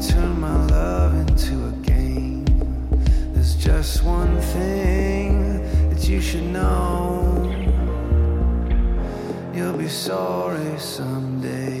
turn my love into a game, there's just one thing that you should know. You'll be sorry someday.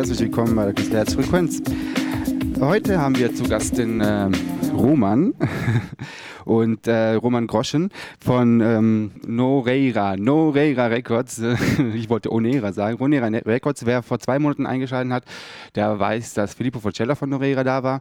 Herzlich willkommen bei der Künstlerherz Frequenz. Heute haben wir zu Gast den äh, Roman und äh, Roman Groschen von ähm, Noreira, Noreira Records. ich wollte Onera sagen. Onera Records, wer vor zwei Monaten eingeschaltet hat, der weiß, dass Filippo Forcella von Noreira da war.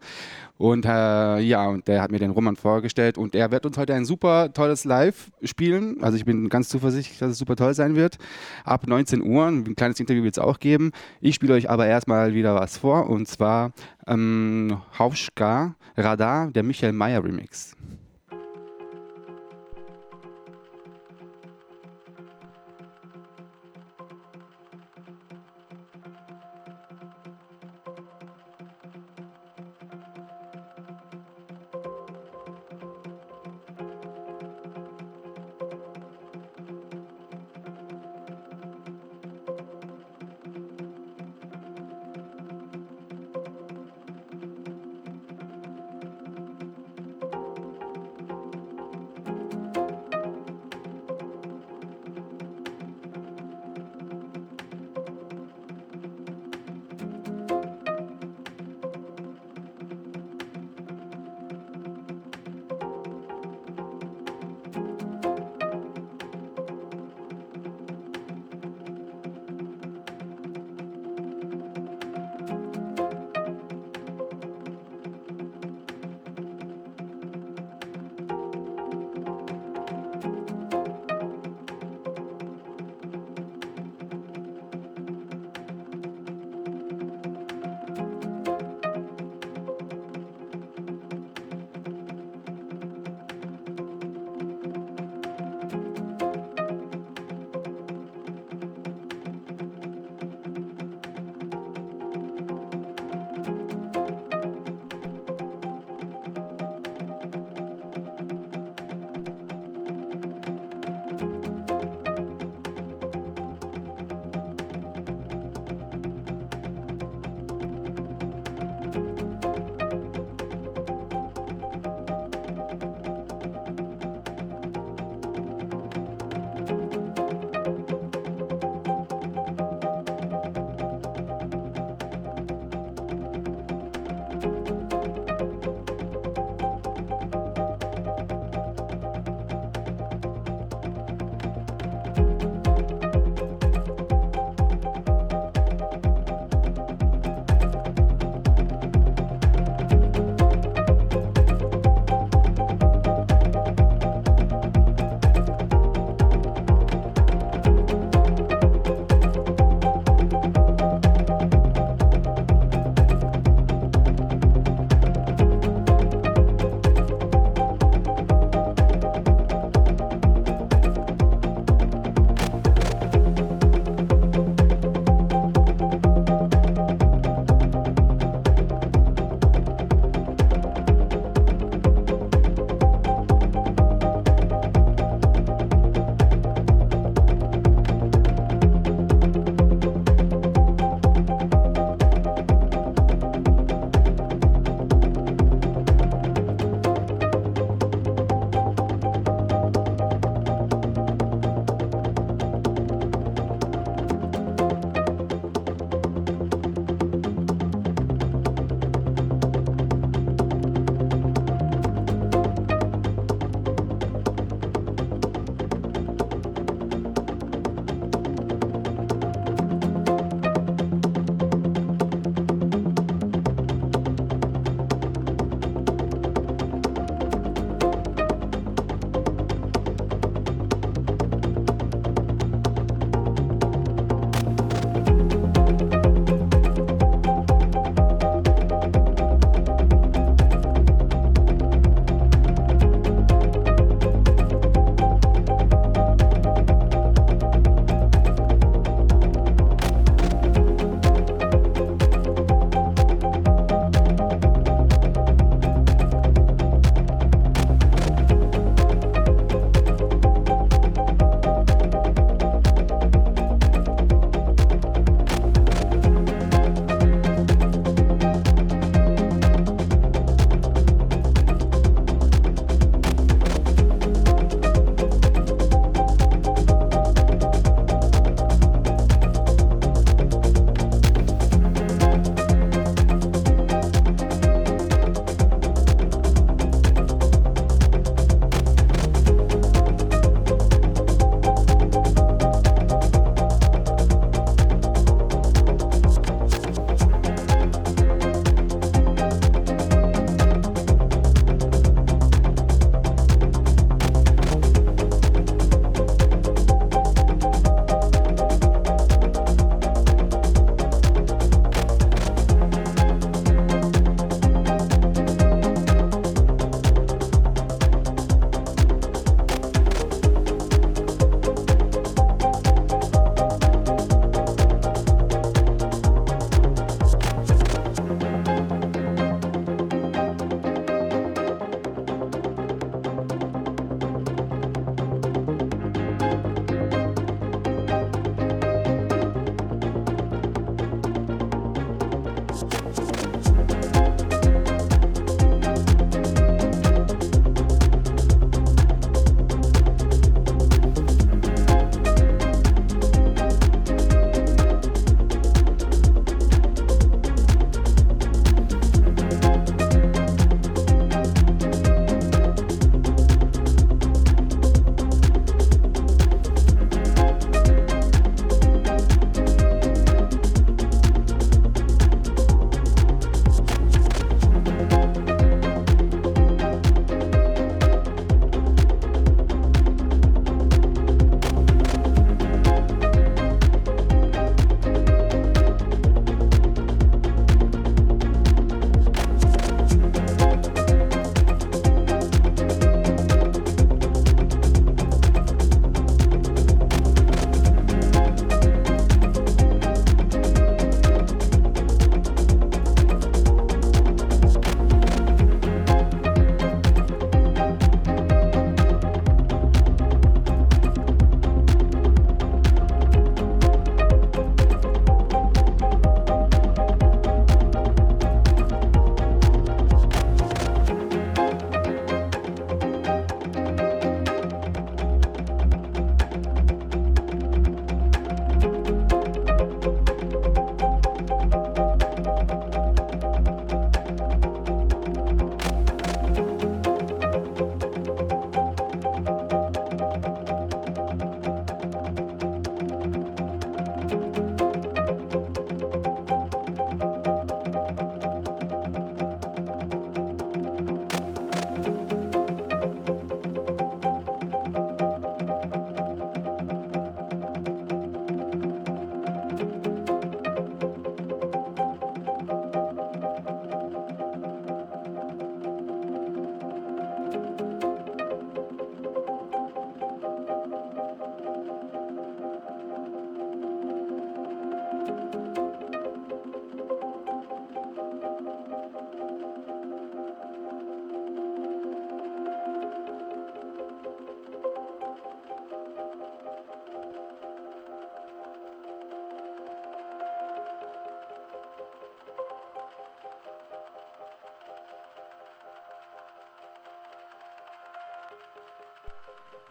Und äh, ja, und der hat mir den Roman vorgestellt und er wird uns heute ein super tolles Live spielen. Also ich bin ganz zuversichtlich, dass es super toll sein wird. Ab 19 Uhr, ein kleines Interview wird es auch geben. Ich spiele euch aber erstmal wieder was vor und zwar ähm, Hauschka Radar, der Michael Meyer Remix.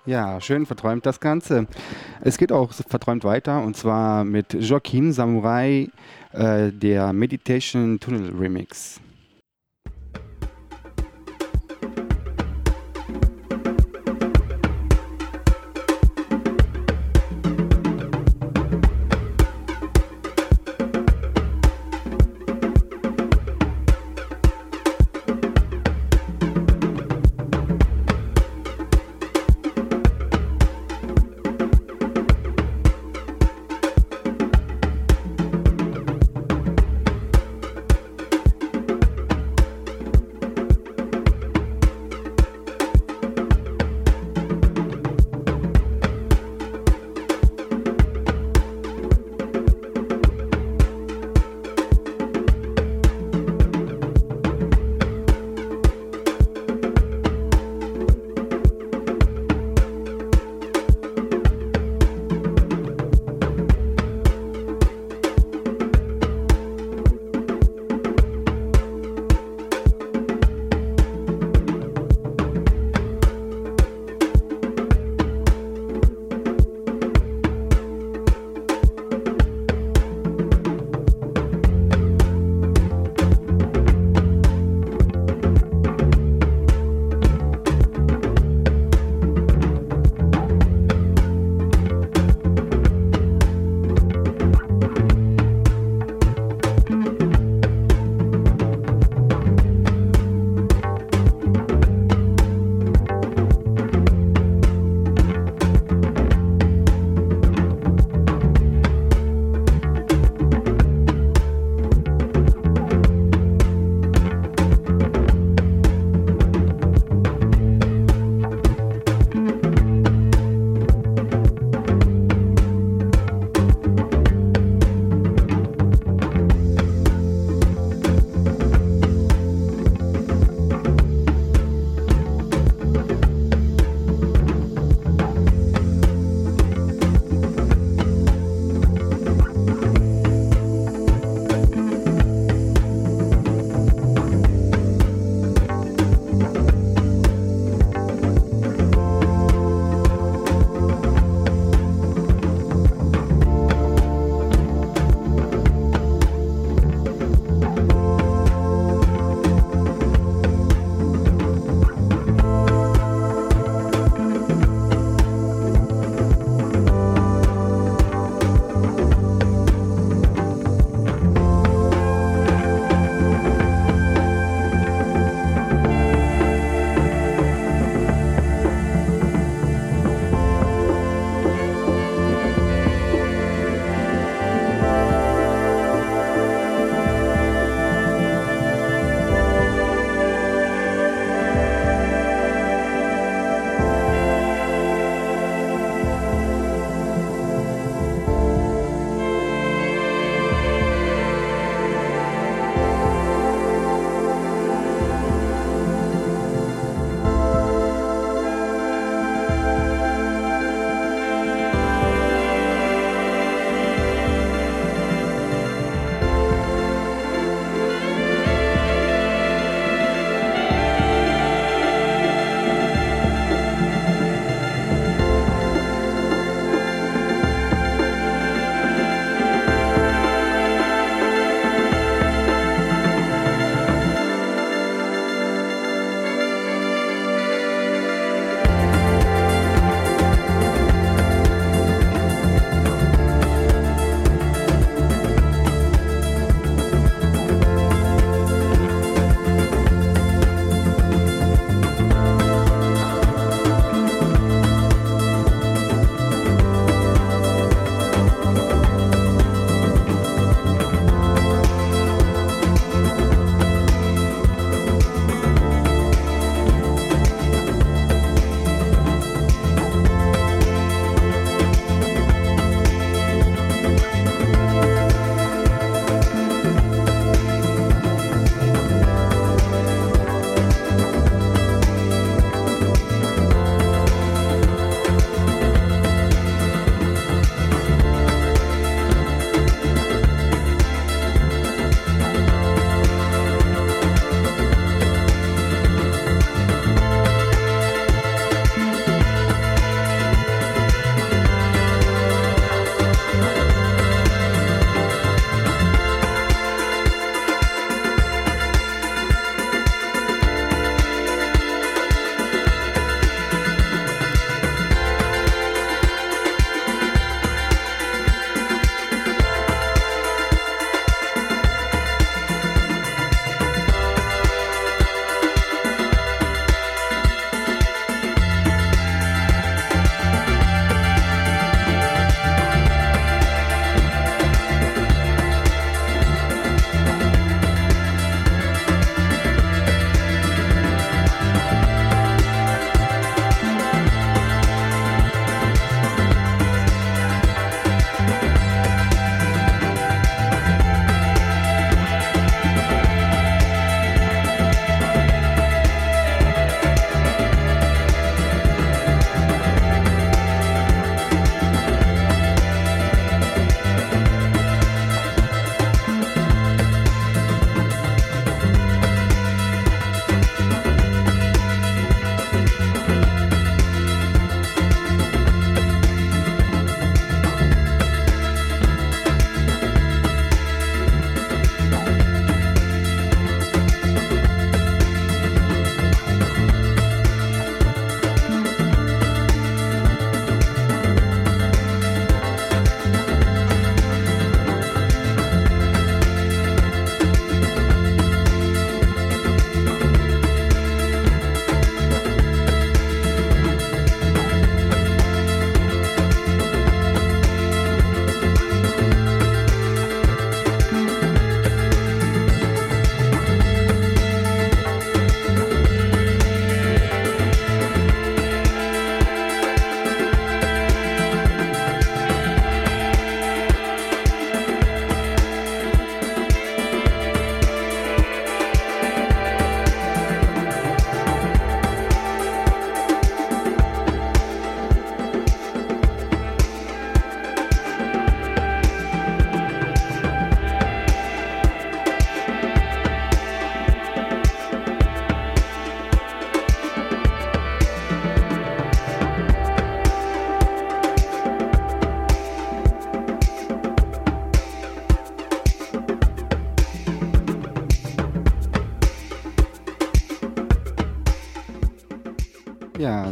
Ja, schön verträumt das Ganze. Es geht auch verträumt weiter und zwar mit Joaquin Samurai, äh, der Meditation Tunnel Remix.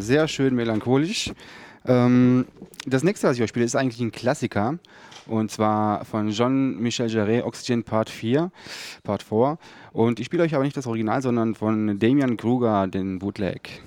Sehr schön melancholisch. Ähm, das nächste, was ich euch spiele, ist eigentlich ein Klassiker. Und zwar von Jean-Michel Jarre, Oxygen Part 4, Part 4. Und ich spiele euch aber nicht das Original, sondern von Damian Kruger, den Bootleg.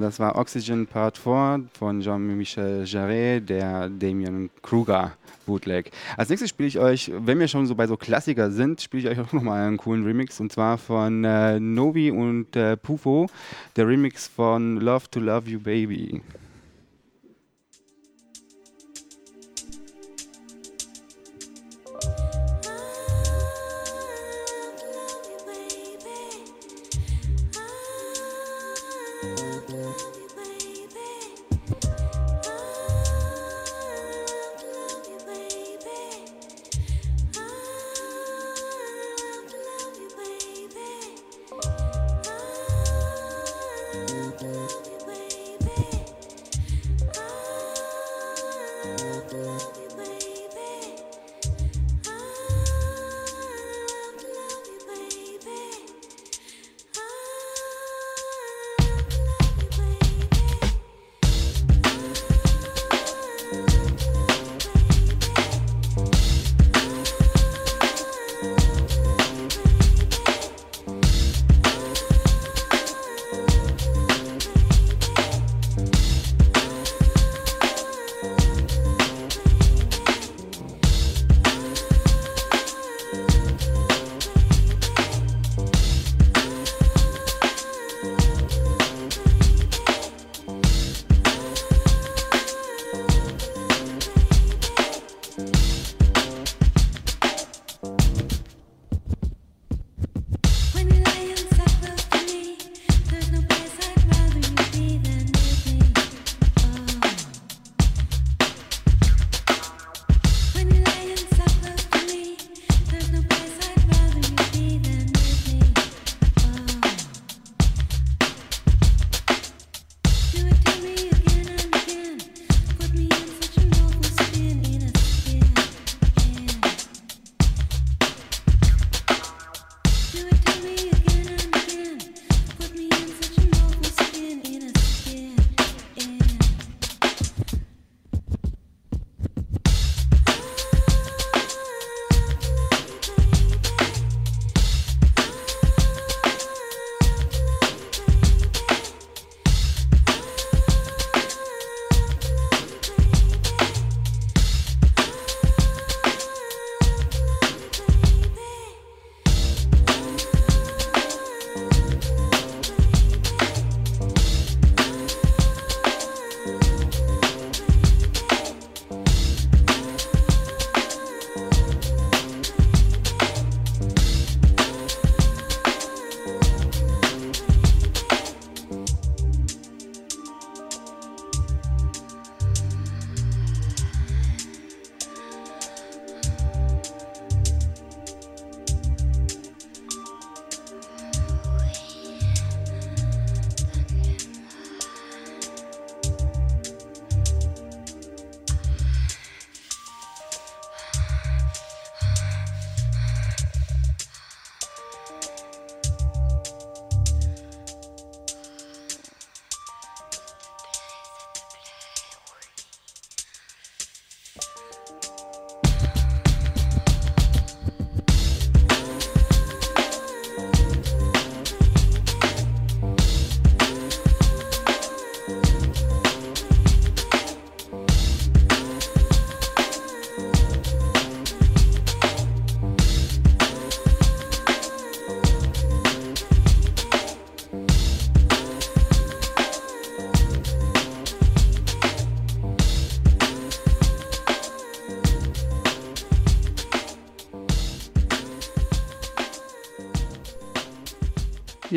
Das war Oxygen Part 4 von Jean-Michel Jarret, der Damien Kruger Bootleg. Als nächstes spiele ich euch, wenn wir schon so bei so Klassiker sind, spiele ich euch auch nochmal einen coolen Remix und zwar von äh, Novi und äh, Pufo, der Remix von Love to Love You Baby.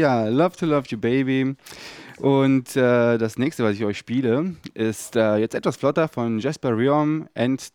Ja, Love to Love You Baby. Und äh, das nächste, was ich euch spiele, ist äh, jetzt etwas flotter von Jasper Riom, End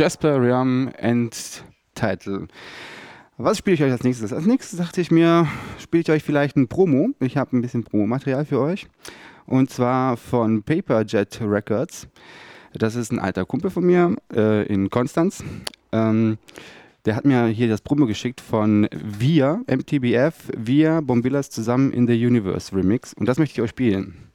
Jasper Ram and Title. Was spiele ich euch als nächstes? Als nächstes dachte ich mir, spiele ich euch vielleicht ein Promo. Ich habe ein bisschen Promomaterial für euch. Und zwar von Paperjet Records. Das ist ein alter Kumpel von mir äh, in Konstanz. Ähm, der hat mir hier das Promo geschickt von Wir, MTBF, Wir, Bombillas zusammen in the Universe Remix. Und das möchte ich euch spielen.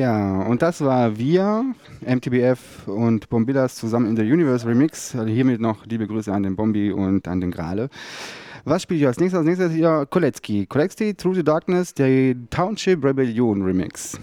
Ja, und das war wir, MTBF und Bombillas zusammen in der Universe Remix. Also hiermit noch liebe Grüße an den Bombi und an den Grale. Was spiele ich als nächstes? Als nächstes hier Kolecki. Kolecki, Through the Darkness, der Township Rebellion Remix.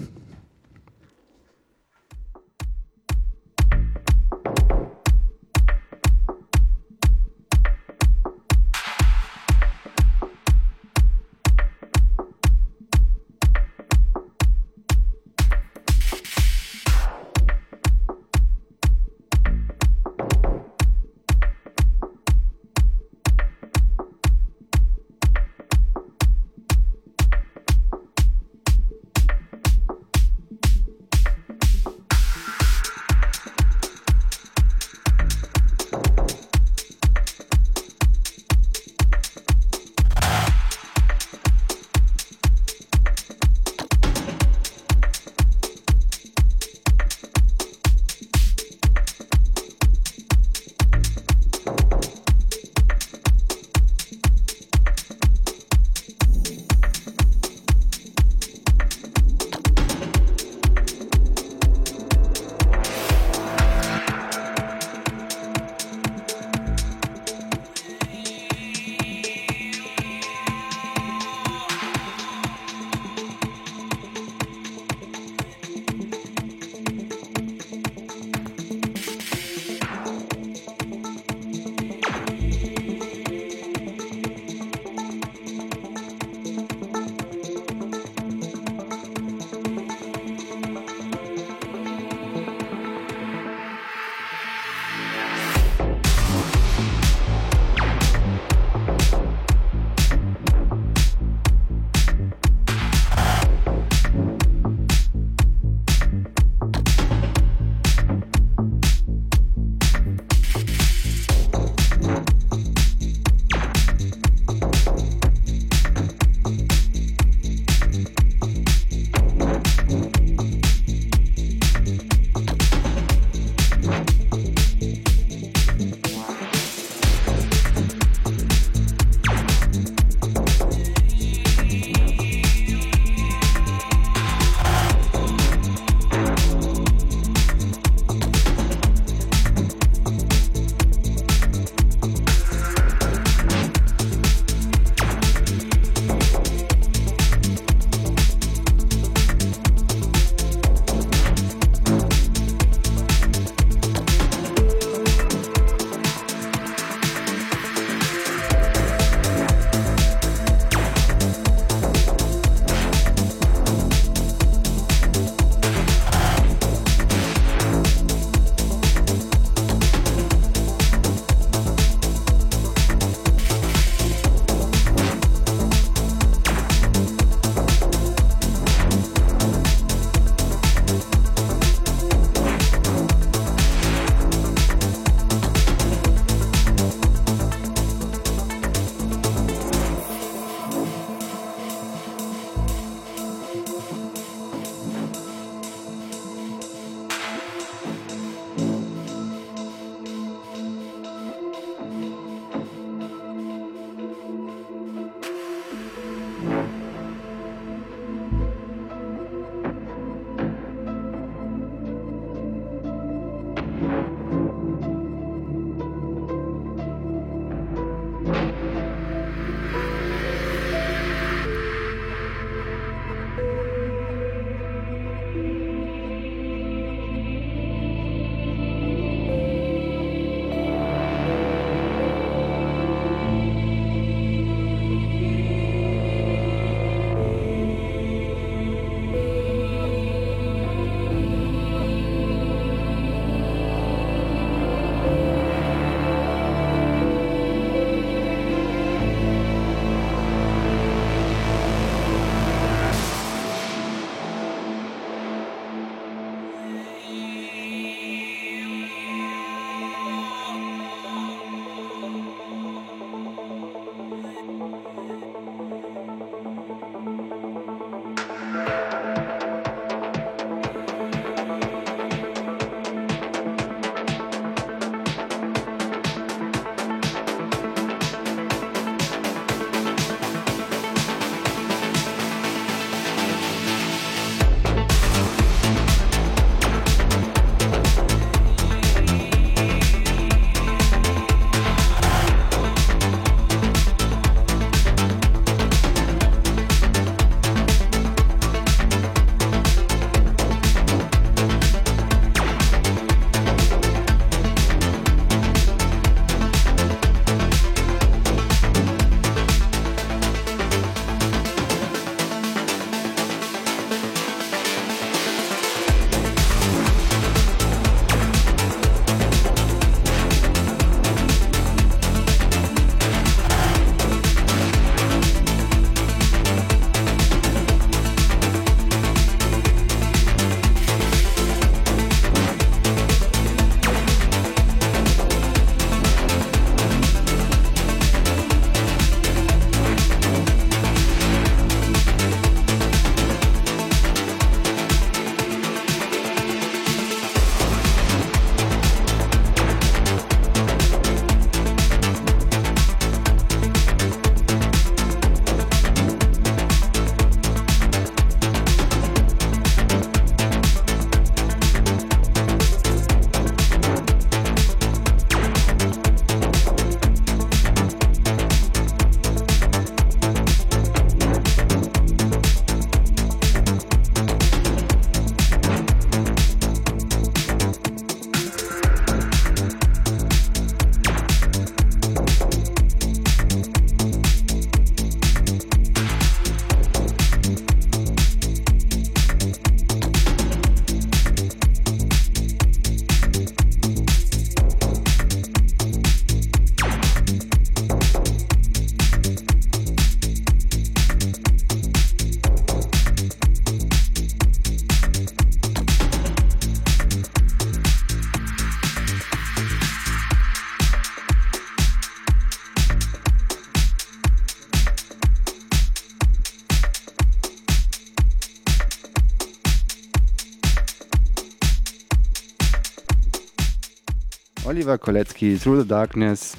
Oliver Kolecki, Through the Darkness.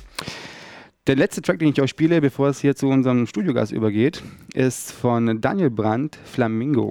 Der letzte Track, den ich euch spiele, bevor es hier zu unserem Studiogast übergeht, ist von Daniel Brandt, Flamingo.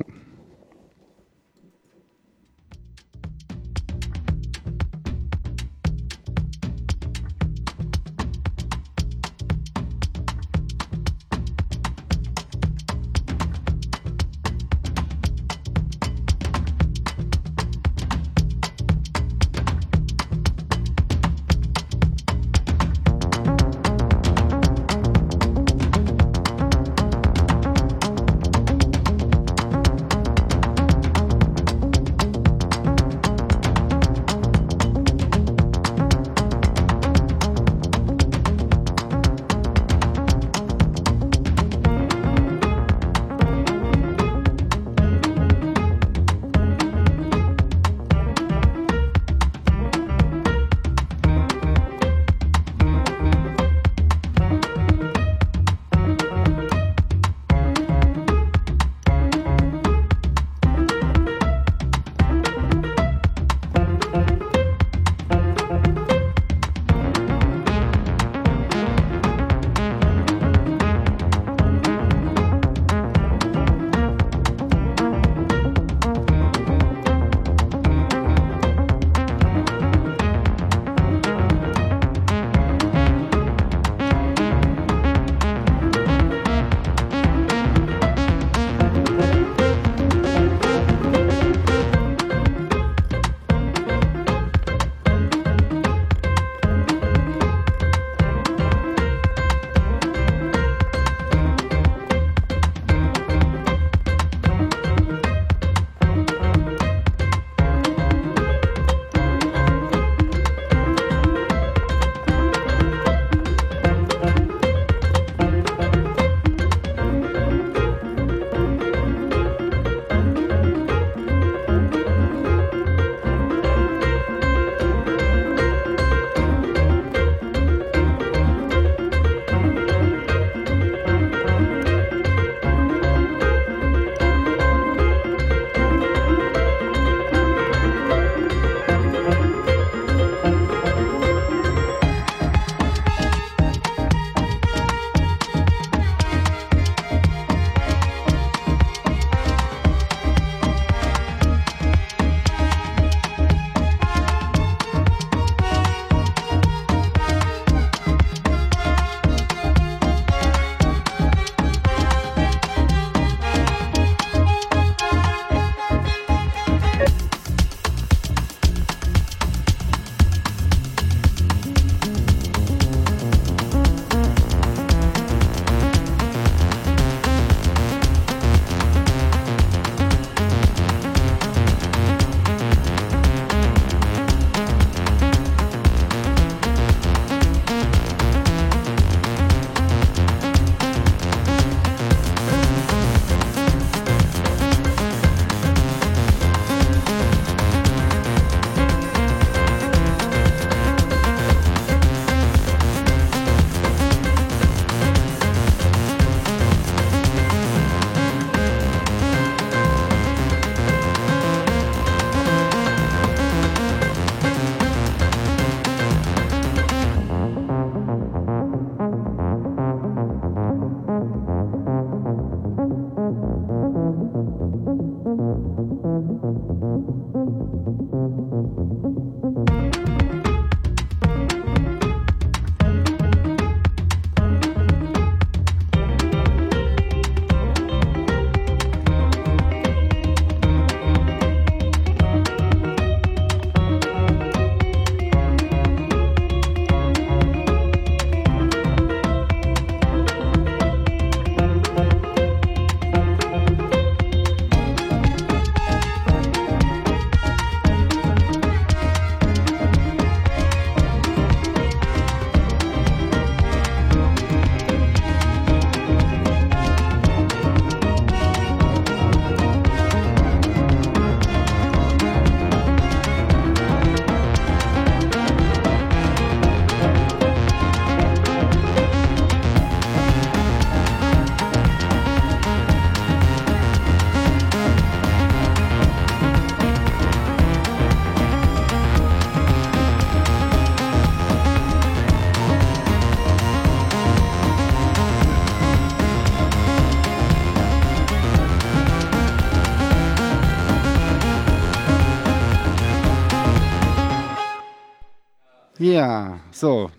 Ja, so.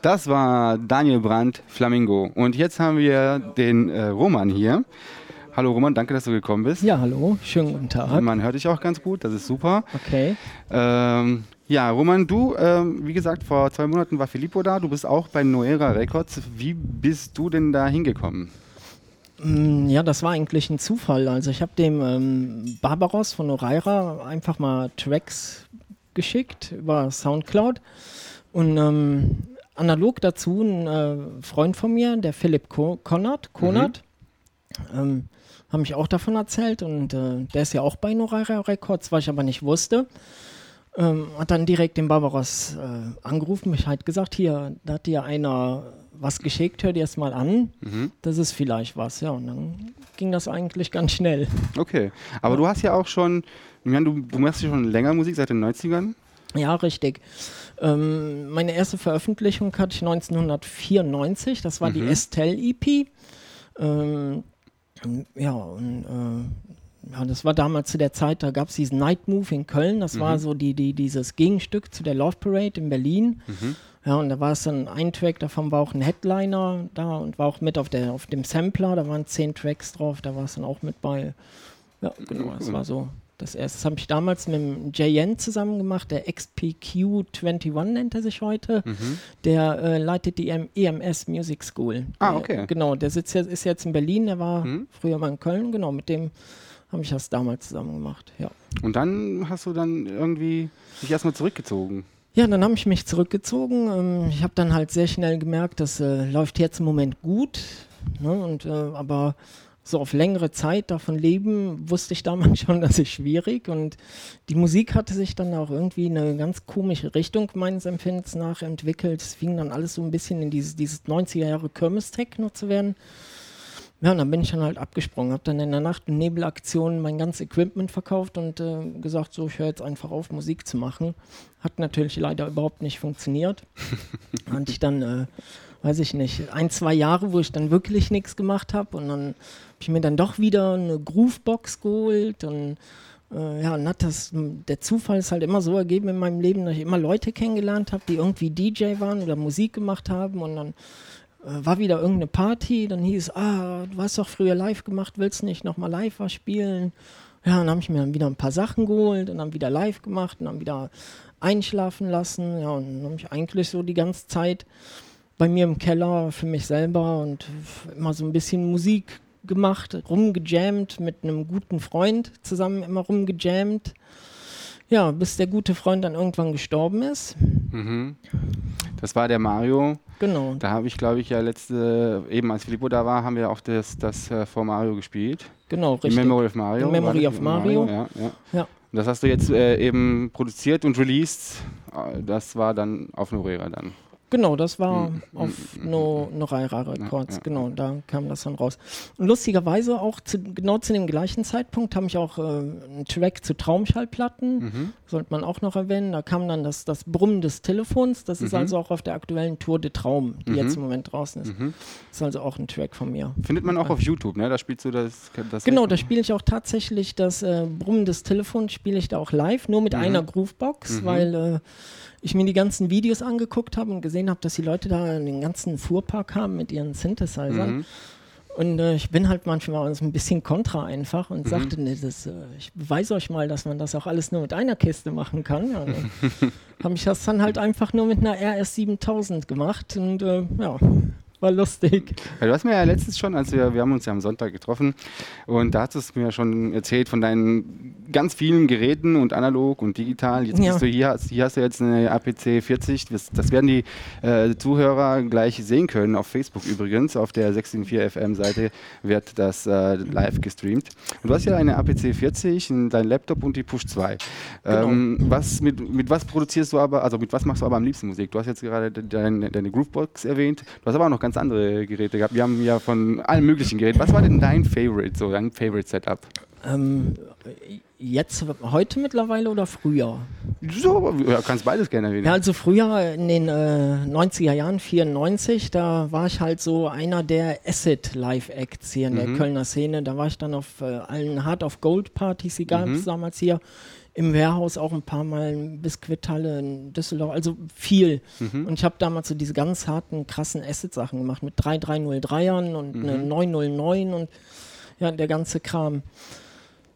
Das war Daniel Brandt, Flamingo. Und jetzt haben wir den äh, Roman hier. Hallo Roman, danke, dass du gekommen bist. Ja, hallo, schönen guten Tag. Man hört dich auch ganz gut, das ist super. Okay. Ähm, ja, Roman, du, ähm, wie gesagt, vor zwei Monaten war Filippo da. Du bist auch bei Noera Records. Wie bist du denn da hingekommen? Mm, Ja, das war eigentlich ein Zufall. Also ich habe dem ähm, Barbaros von Oraira einfach mal Tracks geschickt über Soundcloud und ähm, analog dazu ein äh, Freund von mir, der Philipp Ko Konrad, Konrad, ähm, haben mich auch davon erzählt und äh, der ist ja auch bei Noraira Records, was ich aber nicht wusste. Ähm, hat dann direkt den Barbaros äh, angerufen, mich halt gesagt, hier, da hat dir einer was geschickt, hör dir das mal an. Das ist vielleicht was, ja. Und dann ging das eigentlich ganz schnell. Okay, aber du hast ja auch schon, ich meine, du, du machst ja schon länger Musik, seit den 90ern. Ja, richtig. Ähm, meine erste Veröffentlichung hatte ich 1994, das war die Estelle EP. Ähm, ja, und äh, ja, das war damals zu der Zeit, da gab es diesen Night Move in Köln, das war so die, die, dieses Gegenstück zu der Love Parade in Berlin. Ja, und da war es dann ein Track, davon war auch ein Headliner da und war auch mit auf, der, auf dem Sampler, da waren zehn Tracks drauf, da war es dann auch mit bei. Ja, genau, das war so das erste. Das habe ich damals mit dem JN zusammen gemacht, der XPQ21 nennt er sich heute. Der äh, leitet die EM EMS Music School. Ah, Der- okay. Genau, der sitzt jetzt, ist jetzt in Berlin, der war früher mal in Köln, genau, mit dem habe ich das damals zusammen gemacht, ja. Und dann hast du dann irgendwie dich erstmal zurückgezogen. Ja, dann habe ich mich zurückgezogen. Ähm, ich habe dann halt sehr schnell gemerkt, das äh, läuft jetzt im Moment gut. Ne? Und, äh, aber so auf längere Zeit davon leben, wusste ich damals schon, das ist schwierig. Und die Musik hatte sich dann auch irgendwie in eine ganz komische Richtung meines Empfindens nach entwickelt. Es fing dann alles so ein bisschen in dieses, dieses 90er Jahre Kirmes-Techno zu werden. Ja, und dann bin ich dann halt abgesprungen, habe dann in der Nacht- und Nebelaktion mein ganzes Equipment verkauft und äh, gesagt, so, ich höre jetzt einfach auf, Musik zu machen. Hat natürlich leider überhaupt nicht funktioniert. und ich dann, äh, weiß ich nicht, ein, zwei Jahre, wo ich dann wirklich nichts gemacht habe und dann ich mir dann doch wieder eine Groovebox geholt und äh, ja, und hat das, der Zufall ist halt immer so ergeben in meinem Leben, dass ich immer Leute kennengelernt habe, die irgendwie DJ waren oder Musik gemacht haben und dann äh, war wieder irgendeine Party, dann hieß, ah, du hast doch früher live gemacht, willst nicht nochmal live was spielen? Ja, dann habe ich mir dann wieder ein paar Sachen geholt und dann wieder live gemacht und dann wieder einschlafen lassen. Ja, und dann habe ich eigentlich so die ganze Zeit bei mir im Keller für mich selber und immer so ein bisschen Musik gemacht, rumgejammt mit einem guten Freund zusammen immer rumgejammt. Ja, bis der gute Freund dann irgendwann gestorben ist. Mhm. Das war der Mario. Genau. Da habe ich, glaube ich, ja letzte, eben als Filippo da war, haben wir auch das, das äh, vor Mario gespielt. Genau, richtig. Memory of Mario. The Memory of Mario. Ja, ja. Ja. Und das hast du jetzt äh, eben produziert und released. Äh, Das war dann auf Norera dann. Genau, das war Mhm. auf No, Noraira Records, ja. genau, da kam das dann raus. Und lustigerweise auch zu, genau zu dem gleichen Zeitpunkt habe ich auch äh, einen Track zu Traumschallplatten, Mhm. sollte man auch noch erwähnen. Da kam dann das, das Brummen des Telefons, das ist Mhm. also auch auf der aktuellen Tour de Traum, die jetzt im Moment draußen ist. Mhm. Das ist also auch ein Track von mir. Findet man auch auf YouTube, ne? Da spielst du das. das Genau, da spiele ich auch tatsächlich das äh, Brummen des Telefons, spiele ich da auch live, nur mit einer Groovebox, Mhm. weil äh, ich mir die ganzen Videos angeguckt habe und gesehen habe, dass die Leute da den ganzen Fuhrpark haben mit ihren Synthesizern. Mhm. Und äh, ich bin halt manchmal so ein bisschen kontra einfach Mhm. und sagte, nee, das, äh, ich beweise euch mal, dass man das auch alles nur mit einer Kiste machen kann. Ja, habe ich das dann halt einfach nur mit einer RS 7000 gemacht und äh, ja, war lustig. Ja, du hast mir ja letztens schon, als wir, wir haben uns ja am Sonntag getroffen und da hast du es mir schon erzählt von deinen ganz vielen Geräten und analog und digital. Jetzt Ja. bist du hier, hier hast du jetzt eine APC 40. Das, werden die äh, Zuhörer gleich sehen können, auf Facebook übrigens. Auf der 674 FM Seite wird das äh, live gestreamt. Und du hast ja eine APC 40, dein Laptop und die Push 2. Genau. Ähm, was, mit, mit was produzierst du aber, also mit was machst du aber am liebsten Musik? Du hast jetzt gerade de- deine, deine Groovebox erwähnt. Du hast aber auch noch ganz andere Geräte gehabt. Wir haben ja von allen möglichen Geräten. Was war denn dein Favorite, so dein Favorite Setup? Ähm, jetzt, heute mittlerweile oder früher? So, ja, kannst beides gerne erwähnen. Ja, also früher in den äh, 90er Jahren, 94, da war ich halt so einer der Acid Live Acts hier in der Kölner Szene. Da war ich dann auf äh, allen Hard of Gold Partys, die gab es damals hier im Warehouse auch ein paar Mal Biskuithalle in Düsseldorf, also viel. Mhm. Und ich habe damals so diese ganz harten, krassen Acid-Sachen gemacht mit 3303ern und Mhm. eine 909 und ja, der ganze Kram.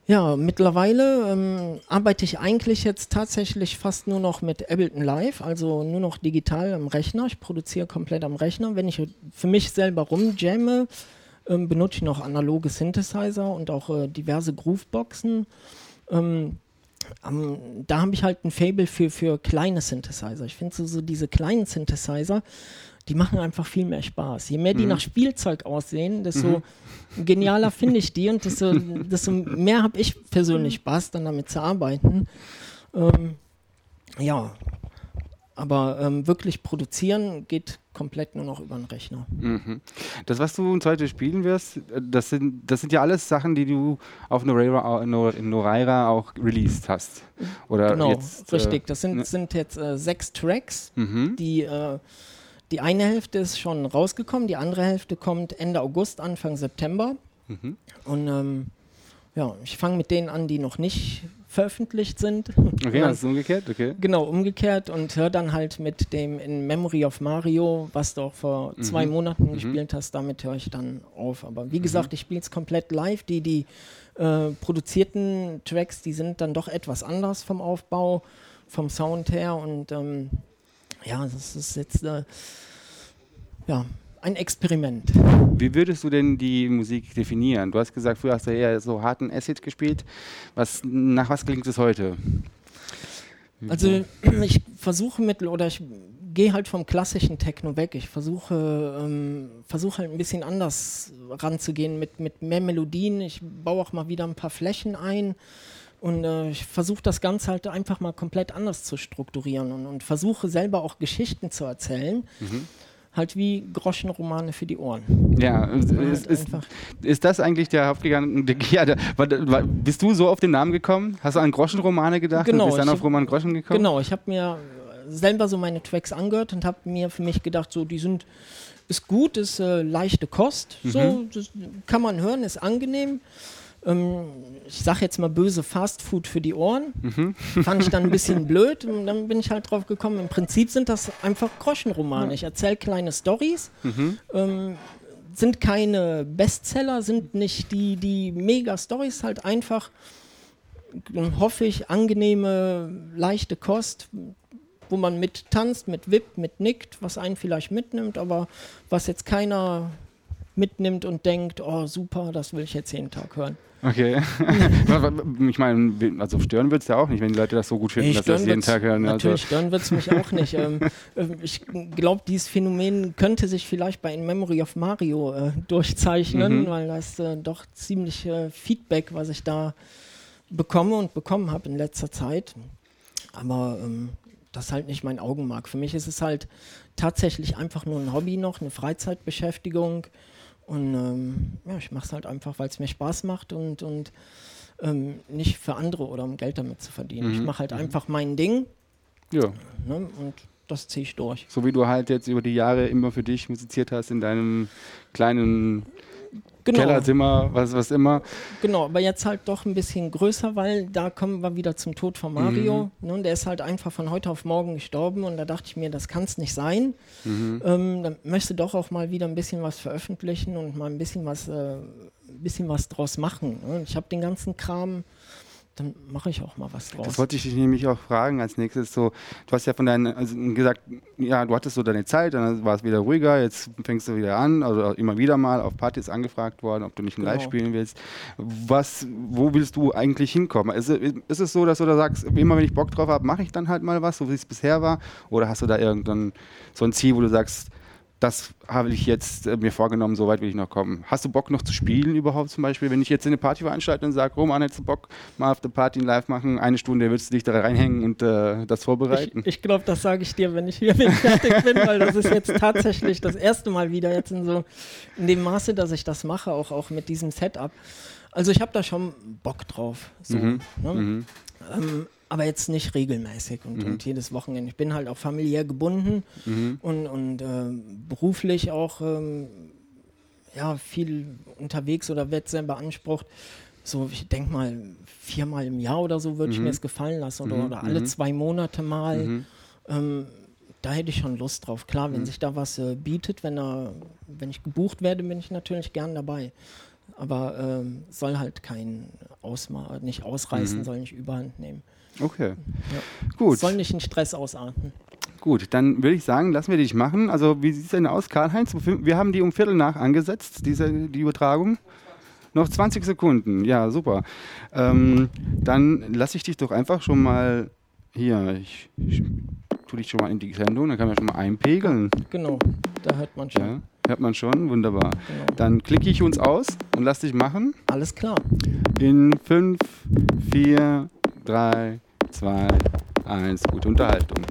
Ja, mittlerweile ähm, arbeite ich eigentlich jetzt tatsächlich fast nur noch mit Ableton Live, also nur noch digital am Rechner. Ich produziere komplett am Rechner. Wenn ich für mich selber rumjamme, ähm, benutze ich noch analoge Synthesizer und auch äh, diverse Grooveboxen. Ähm, ähm, da habe ich halt ein Fable für, für kleine Synthesizer. Ich finde so, so diese kleinen Synthesizer, die machen einfach viel mehr Spaß. Je mehr die nach Spielzeug aussehen, desto genialer finde ich die und desto, desto mehr habe ich persönlich Spaß, dann damit zu arbeiten. Ähm, ja, aber ähm, wirklich produzieren geht komplett nur noch über den Rechner. Mhm. Das, was du uns heute spielen wirst, äh, das sind, das sind ja alles Sachen, die du auf Noreira, Nor- Noreira auch released hast. Oder Genau, jetzt, richtig. Das sind, ne- sind jetzt äh, sechs Tracks. Äh, mhm. Die, äh, die eine Hälfte ist schon rausgekommen, die andere Hälfte kommt Ende August, Anfang September. Mhm. Und ähm, ja, ich fange mit denen an, die noch nicht veröffentlicht sind. Okay, ist umgekehrt, okay. Genau, umgekehrt und hör dann halt mit dem In Memory of Mario, was du auch vor zwei Mhm. Monaten gespielt hast, damit höre ich dann auf. Aber wie gesagt, ich spiele es komplett live. Die, die äh, produzierten Tracks, die sind dann doch etwas anders vom Aufbau, vom Sound her und ähm, ja, das ist jetzt äh, ja, ein Experiment. Wie würdest du denn die Musik definieren? Du hast gesagt, früher hast du eher so harten Acid gespielt. Was, nach was klingt es heute? Also ich versuche mit, oder ich gehe halt vom klassischen Techno weg. Ich versuche, ähm, versuche halt ein bisschen anders ranzugehen mit, mit mehr Melodien. Ich baue auch mal wieder ein paar Flächen ein und äh, ich versuche das Ganze halt einfach mal komplett anders zu strukturieren und, und versuche selber auch Geschichten zu erzählen. Halt wie Groschenromane für die Ohren. Ja, ist, Halt ist, ist, das eigentlich der Hauptgedanke? Ja, der, war, war, bist du so auf den Namen gekommen? Hast du an Groschenromane gedacht Genau, und bist dann ich auf Roman Groschen gekommen? Genau, ich habe mir selber so meine Tracks angehört und habe mir für mich gedacht, so die sind ist gut, ist äh, leichte Kost, so das kann man hören, ist angenehm. Ähm, ich sage jetzt mal böse Fast Food für die Ohren. Fand ich dann ein bisschen blöd und dann bin ich halt drauf gekommen. Im Prinzip sind das einfach Groschenromane. Ich erzähle kleine Stories. Ähm, sind keine Bestseller, sind nicht die, die Mega-Stories, halt einfach, ähm, hoffe ich, angenehme, leichte Kost, wo man mit tanzt, mit wippt, mit nickt, was einen vielleicht mitnimmt, aber was jetzt keiner mitnimmt und denkt, oh super, das will ich jetzt jeden Tag hören. Okay. ich meine, also stören wird es ja auch nicht, wenn die Leute das so gut finden, Nee, dass sie das jeden Tag hören. Natürlich, Also, stören wird es mich auch nicht. ähm, ähm, ich glaube, dieses Phänomen könnte sich vielleicht bei In Memory of Mario äh, durchzeichnen, Mhm. weil das äh, doch ziemlich äh, Feedback, was ich da bekomme und bekommen habe in letzter Zeit. Aber ähm, das ist halt nicht mein Augenmark. Für mich ist es halt tatsächlich einfach nur ein Hobby noch, eine Freizeitbeschäftigung. Und ähm, ja, ich mache es halt einfach, weil es mir Spaß macht und, und ähm, nicht für andere oder um Geld damit zu verdienen. Ich Mhm, mache halt einfach mein Ding ja. ne, und das ziehe ich durch. So wie du halt jetzt über die Jahre immer für dich musiziert hast in deinem kleinen Genau, Kellerzimmer, was, was immer. genau, aber jetzt halt doch ein bisschen größer, weil da kommen wir wieder zum Tod von Mario. Ne, und der ist halt einfach von heute auf morgen gestorben und da dachte ich mir, das kann es nicht sein. Ähm, dann möchte doch auch mal wieder ein bisschen was veröffentlichen und mal ein bisschen was, äh, bisschen was draus machen. Ne? Ich habe den ganzen Kram, dann mache ich auch mal was draus. Das wollte ich dich nämlich auch fragen als nächstes. So, du hast ja von deinen, also gesagt, ja, du hattest so deine Zeit, dann war es wieder ruhiger, jetzt fängst du wieder an, also immer wieder mal auf Partys angefragt worden, ob du nicht ein Genau. Live spielen willst. Was, wo willst du eigentlich hinkommen? Ist, es- ist es so, dass du da sagst, immer wenn ich Bock drauf habe, mache ich dann halt mal was, so wie es bisher war? Oder hast du da irgendein so ein Ziel, wo du sagst, das habe ich jetzt äh, mir vorgenommen, so weit will ich noch kommen. Hast du Bock noch zu spielen überhaupt zum Beispiel? Wenn ich jetzt in eine Party veranstalte und sage, Roman, hättest du Bock, mal auf der Party Live machen, eine Stunde würdest du dich da reinhängen und äh, das Ich, vorbereiten? ich glaube, das sage ich dir, wenn ich hier fertig bin, weil das ist jetzt tatsächlich das erste Mal wieder jetzt in so in dem Maße, dass ich das mache, auch, auch mit diesem Setup. Also ich habe da schon Bock drauf. So, Mhm, ne? mhm. ähm, aber jetzt nicht regelmäßig und, und jedes Wochenende. Ich bin halt auch familiär gebunden Mhm. und, und ähm, beruflich auch ähm, ja, viel unterwegs oder wird sehr beansprucht. so, ich denke mal, viermal im Jahr oder so würde ich Mhm. mir es gefallen lassen oder, Mhm, oder alle mhm. zwei Monate mal. Mhm. Ähm, da hätte ich schon Lust drauf. Klar, wenn Mhm. sich da was äh, bietet, wenn, er, wenn ich gebucht werde, bin ich natürlich gern dabei. Aber ähm, soll halt kein Ausma nicht ausreißen, Mhm. soll nicht überhand nehmen. Okay. Gut, Soll nicht in Stress ausarten. gut. Dann würde ich sagen, lassen wir dich machen. Also, wie sieht es denn aus, Karl-Heinz? Wir haben die um Viertel nach angesetzt, diese, die Übertragung. Noch 20 Sekunden. Ja, super. Ähm, dann lasse ich dich doch einfach schon mal hier. Ich, ich tue dich schon mal in die Sendung, dann kann man schon mal einpegeln. Genau, da hört man schon. Ja, hört man schon. Wunderbar. Genau. Dann klicke ich uns aus und lass dich machen. Alles klar. In 5, 4, 3, 2, 1. Gute Unterhaltung.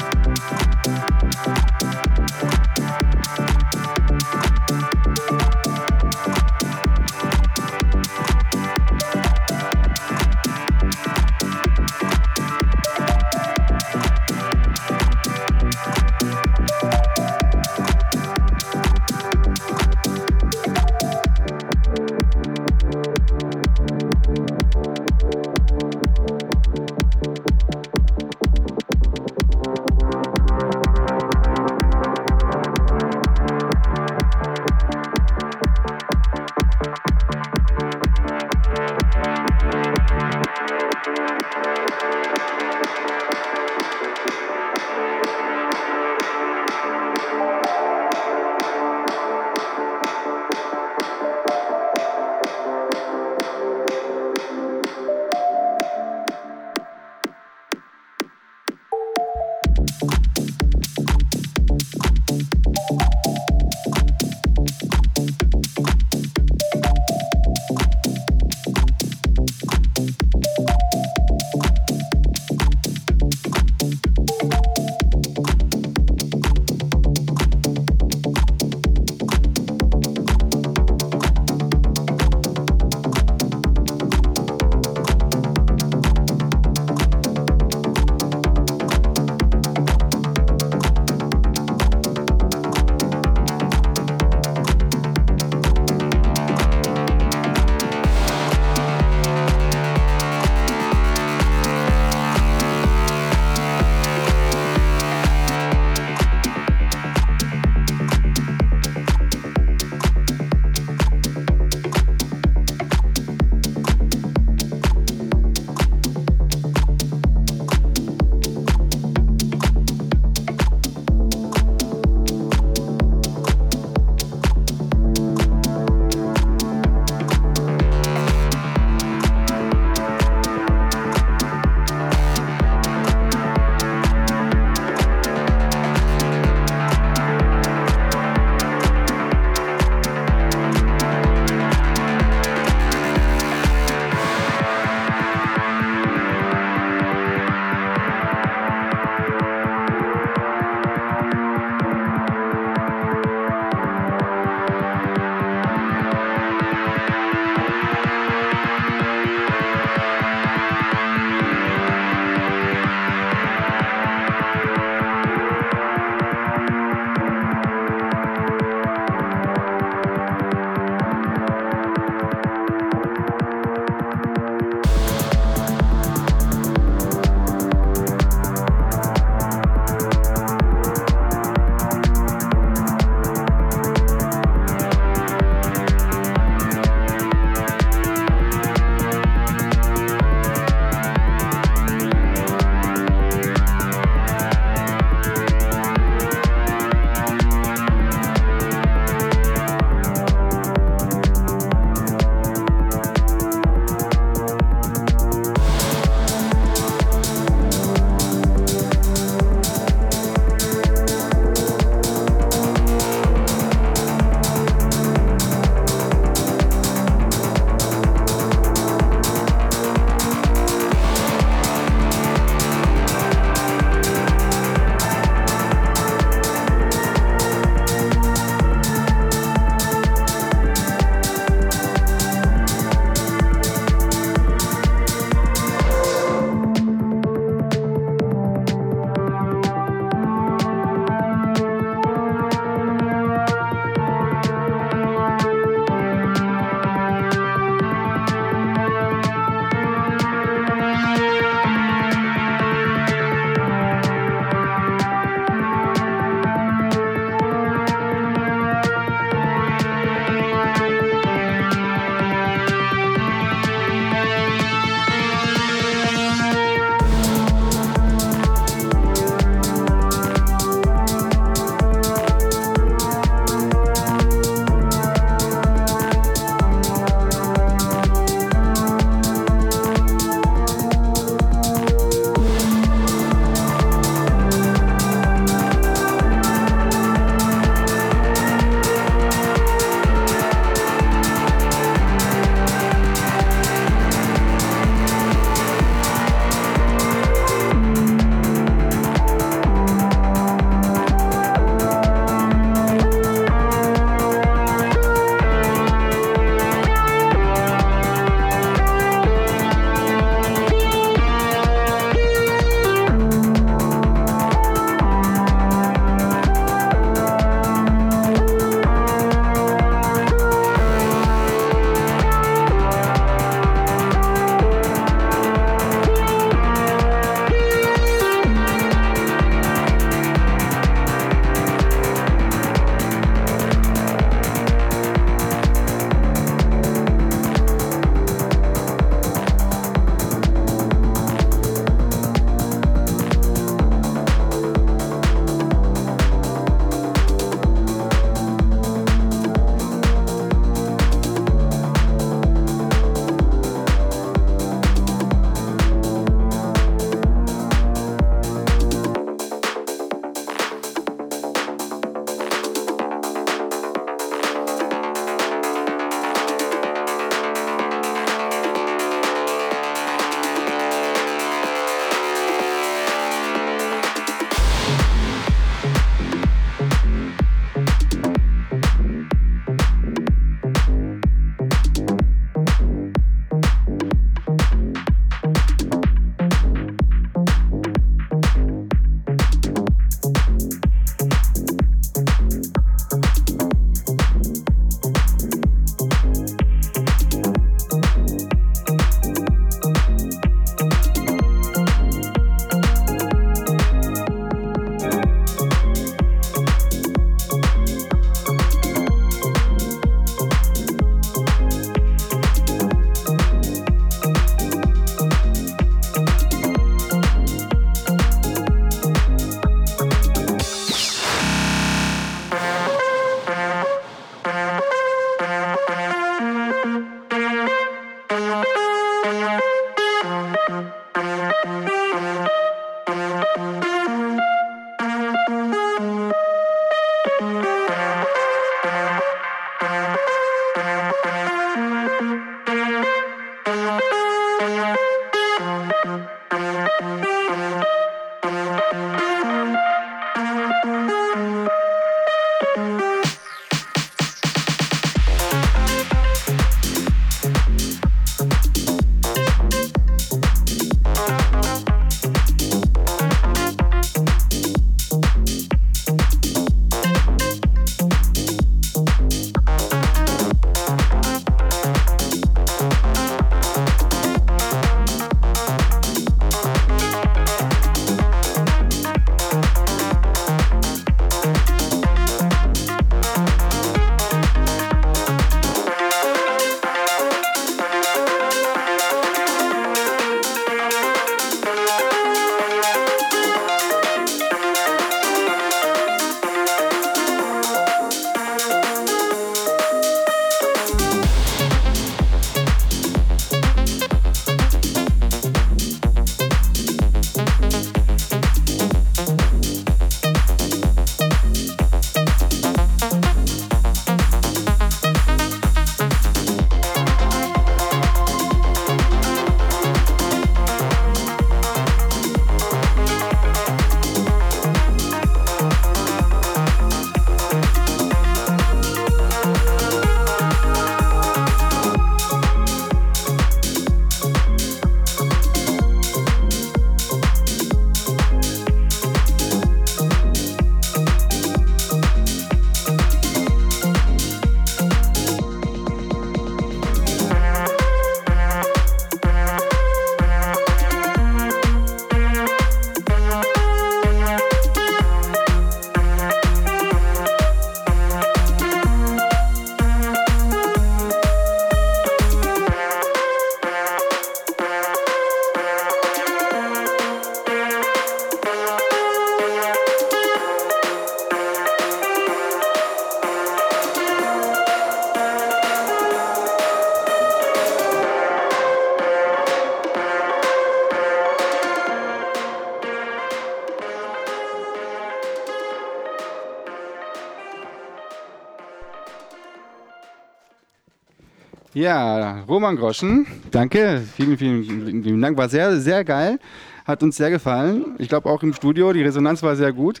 Ja, Roman Groschen, danke. Vielen, vielen, vielen Dank. War sehr, sehr geil. Hat uns sehr gefallen. Ich glaube auch im Studio. Die Resonanz war sehr gut.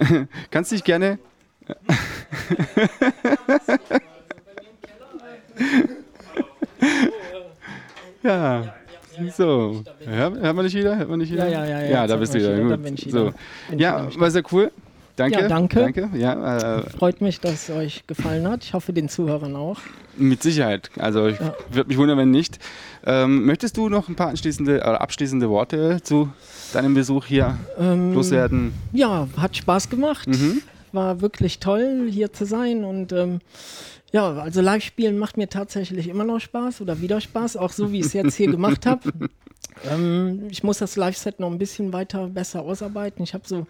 Kannst dich gerne. ja. So, hört, man dich wieder? Hört man dich wieder? Ja, ja, ja, ja, Ja, da bist du wieder. man Gut. wieder, So. wieder Ja, war sehr cool. Danke. Ja, danke. Danke. Ja, äh, Freut mich, dass es euch gefallen hat. Ich hoffe, den Zuhörern auch. mit Sicherheit. Also ich Ja. würde mich wundern, wenn nicht. Ähm, möchtest du noch ein paar anschließende oder abschließende Worte zu deinem Besuch hier Ähm, loswerden? Ja, hat Spaß gemacht. Mhm. War wirklich toll, hier zu sein. Und ähm, ja, also Live-Spielen macht mir tatsächlich immer noch Spaß oder wieder Spaß, auch so wie ich es jetzt hier gemacht habe. Ähm, ich muss das Live-Set noch ein bisschen weiter besser ausarbeiten. Ich habe so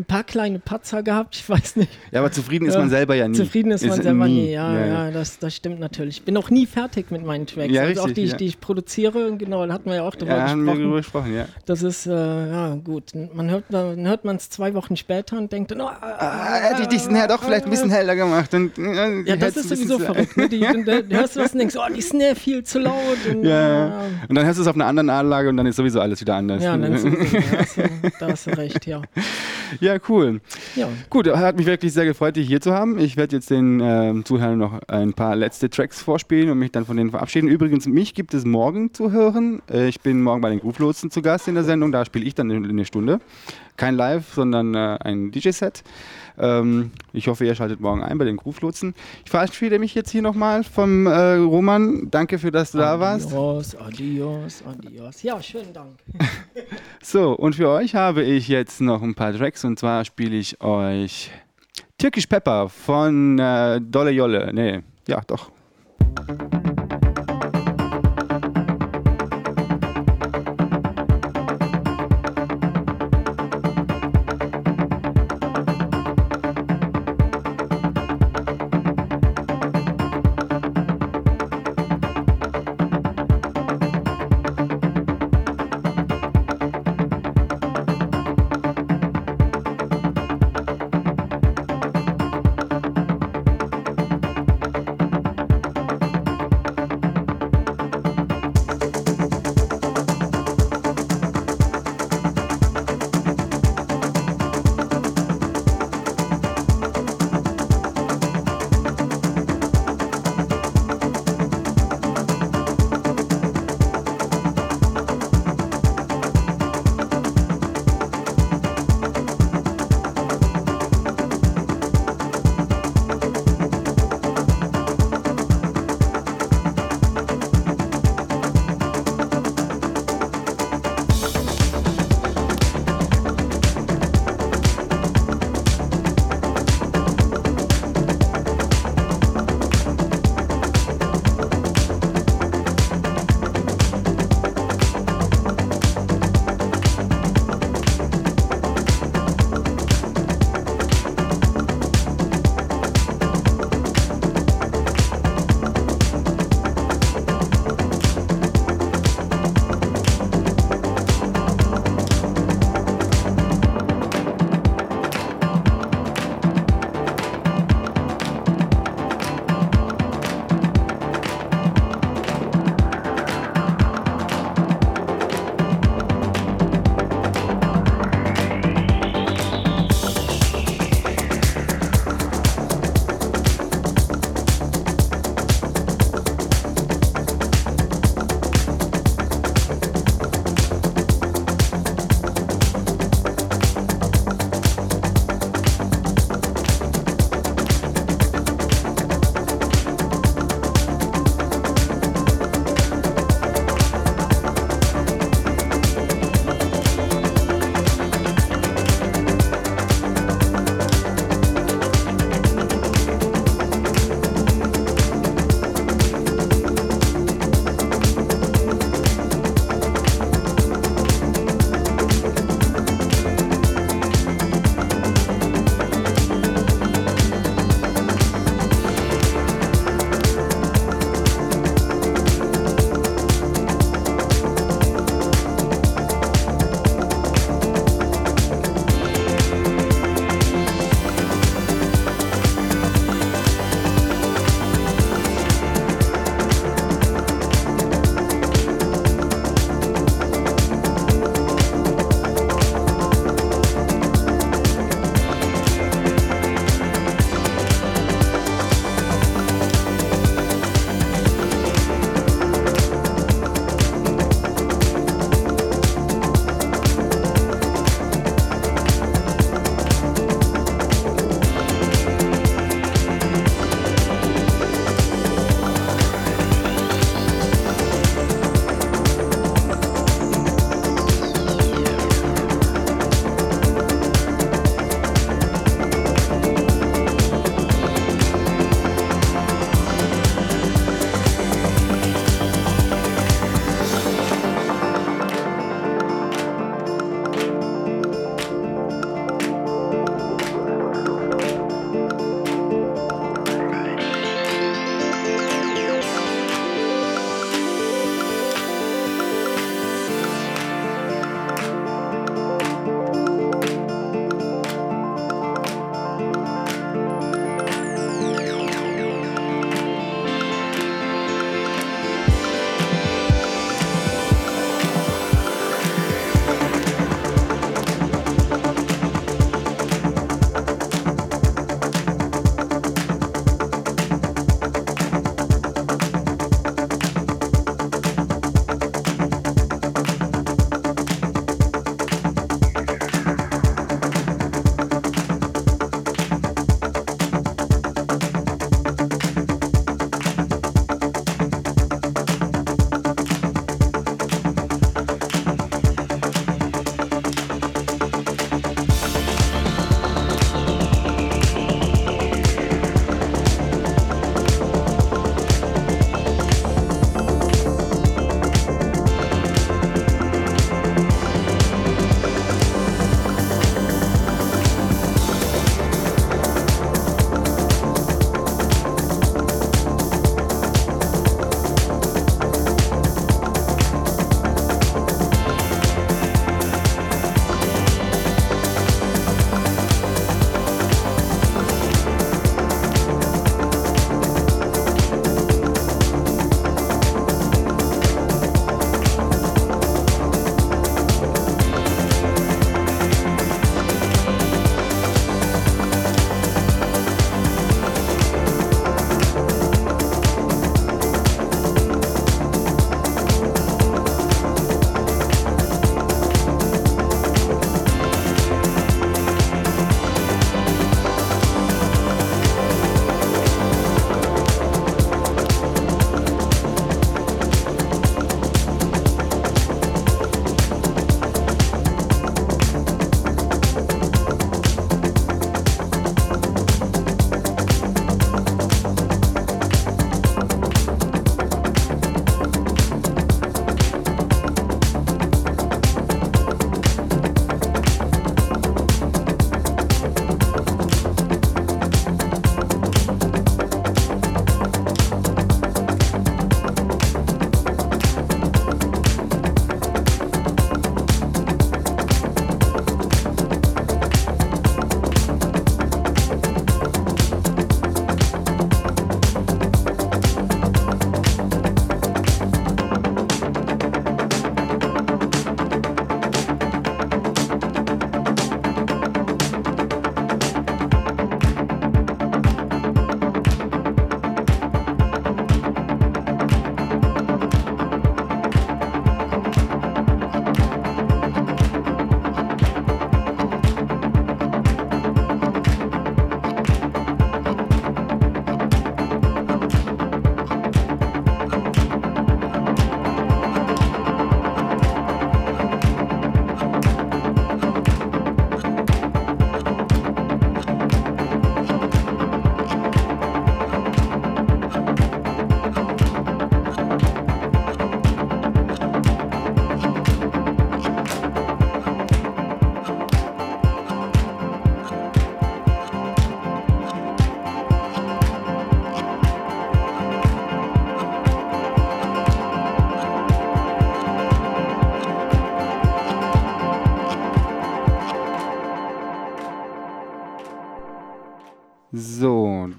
ein paar kleine Patzer gehabt, ich weiß nicht. Ja, aber zufrieden ist Ja. man selber ja nie. Zufrieden ist man selber nie. nie. Ja, ja, Das, das stimmt natürlich. Ich bin noch nie fertig mit meinen Tracks. Ja, also auch richtig, die, ich- ja. die ich produziere, genau, da hatten wir ja auch drüber Ja, haben wir gesprochen. darüber gesprochen, ja. Das ist, äh, ja, gut. Man hört man hört es zwei Wochen später und denkt dann, oh, Ah, hätte ich diesen Snare doch vielleicht ein bisschen heller gemacht. Und, äh, Ja, die das ist sowieso verrückt. Ne? Die, dann, dann hörst du was und denkst, oh, die Snare viel zu laut. Und, Ja, ja. Und dann hörst du es auf einer anderen Anlage und dann ist sowieso alles wieder anders. Ja, dann ist sowieso, da, hast du, da hast du recht, ja. ja, cool. ja. Gut, hat mich wirklich sehr gefreut, dich hier zu haben. Ich werde jetzt den ähm, Zuhörern noch ein paar letzte Tracks vorspielen und mich dann von denen verabschieden. Übrigens, mich gibt es morgen zu hören. Äh, ich bin morgen bei den Groove-Lotsen zu Gast in der Sendung. Da spiele ich dann in eine Stunde. Kein Live, sondern äh, ein DJ-Set. Ähm, ich hoffe, ihr schaltet morgen ein bei den Groove-Lotsen. Ich verabschiede mich jetzt hier nochmal vom äh, Roman. Danke für, dass du da warst. Adios, adios, adios. Ja, schönen Dank. So, und für euch habe ich jetzt noch ein paar Tracks und zwar spiele ich euch Türkisch Pepper von äh, Dolle Jolle. Nee, ja, doch.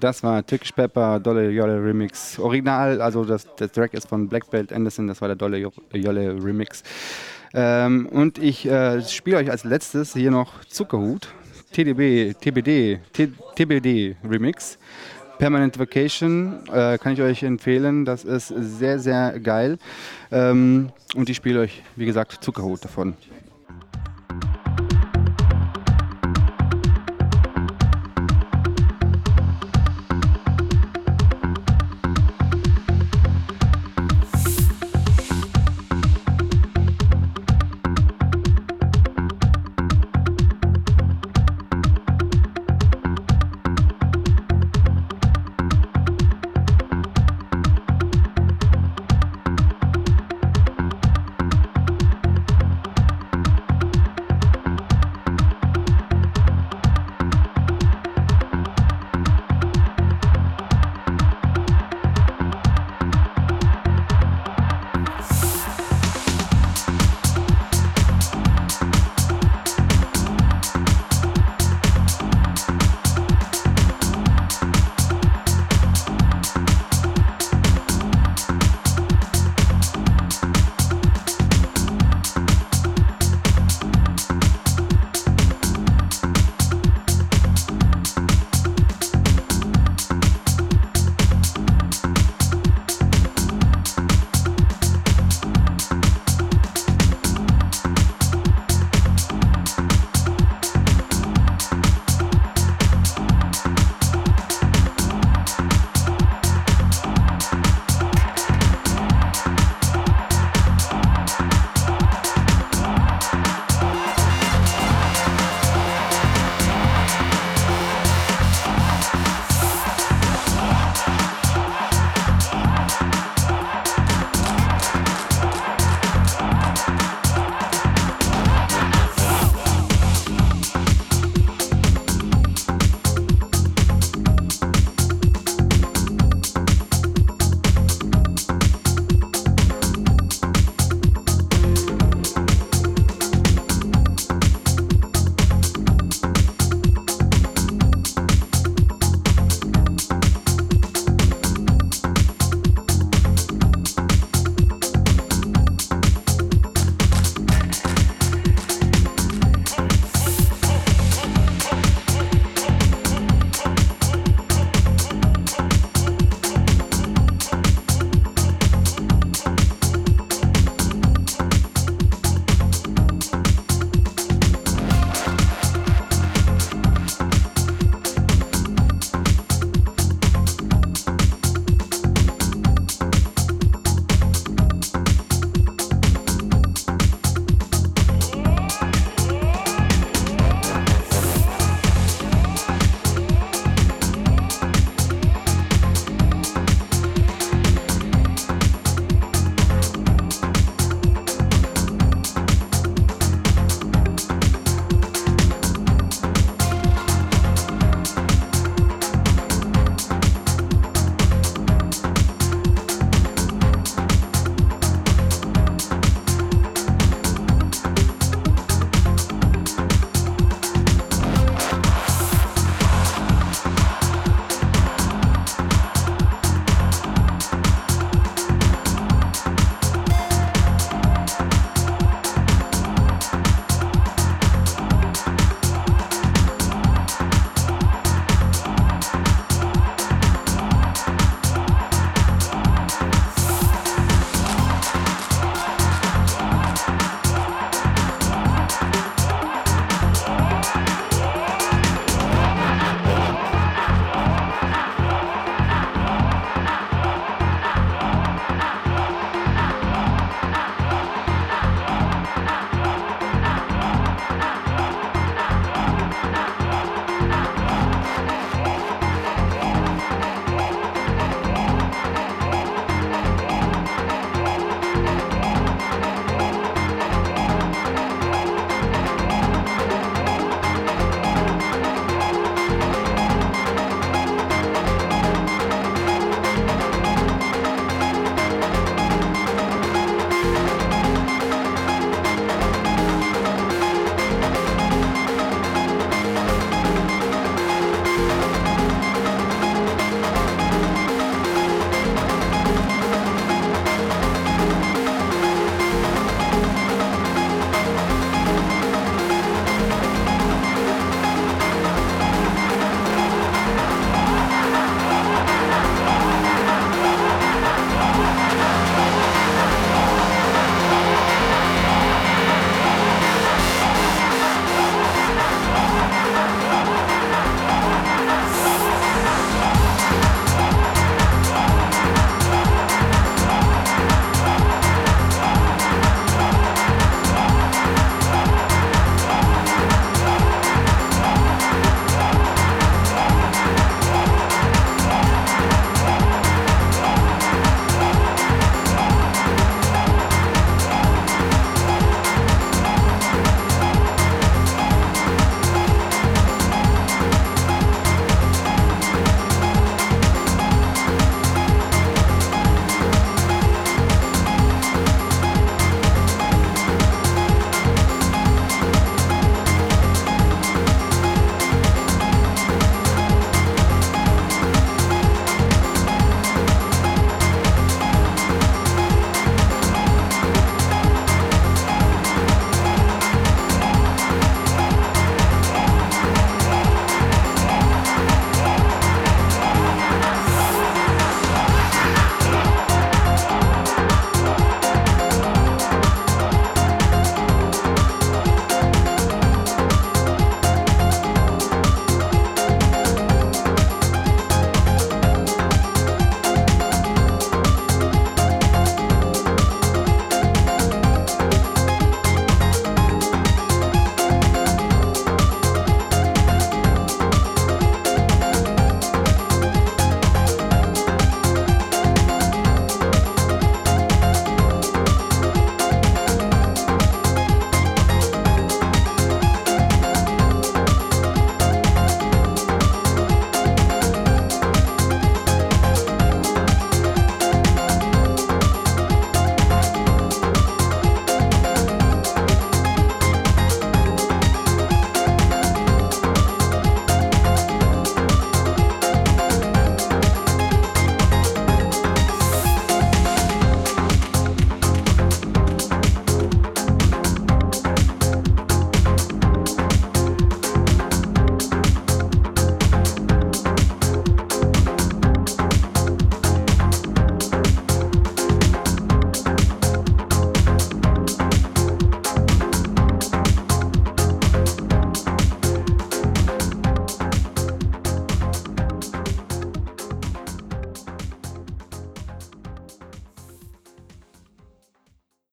Das war Türkisch Pepper, Dolle Jolle Remix. Original, also das, der Track ist von Black Belt Anderson, das war der Dolle Jolle Remix. Ähm, und ich äh, spiele euch als letztes hier noch Zuckerhut, TDB, TBD, T, TBD Remix. Permanent Vacation äh, kann ich euch empfehlen. Das ist sehr, sehr geil. Ähm, und ich spiele euch, wie gesagt, Zuckerhut davon.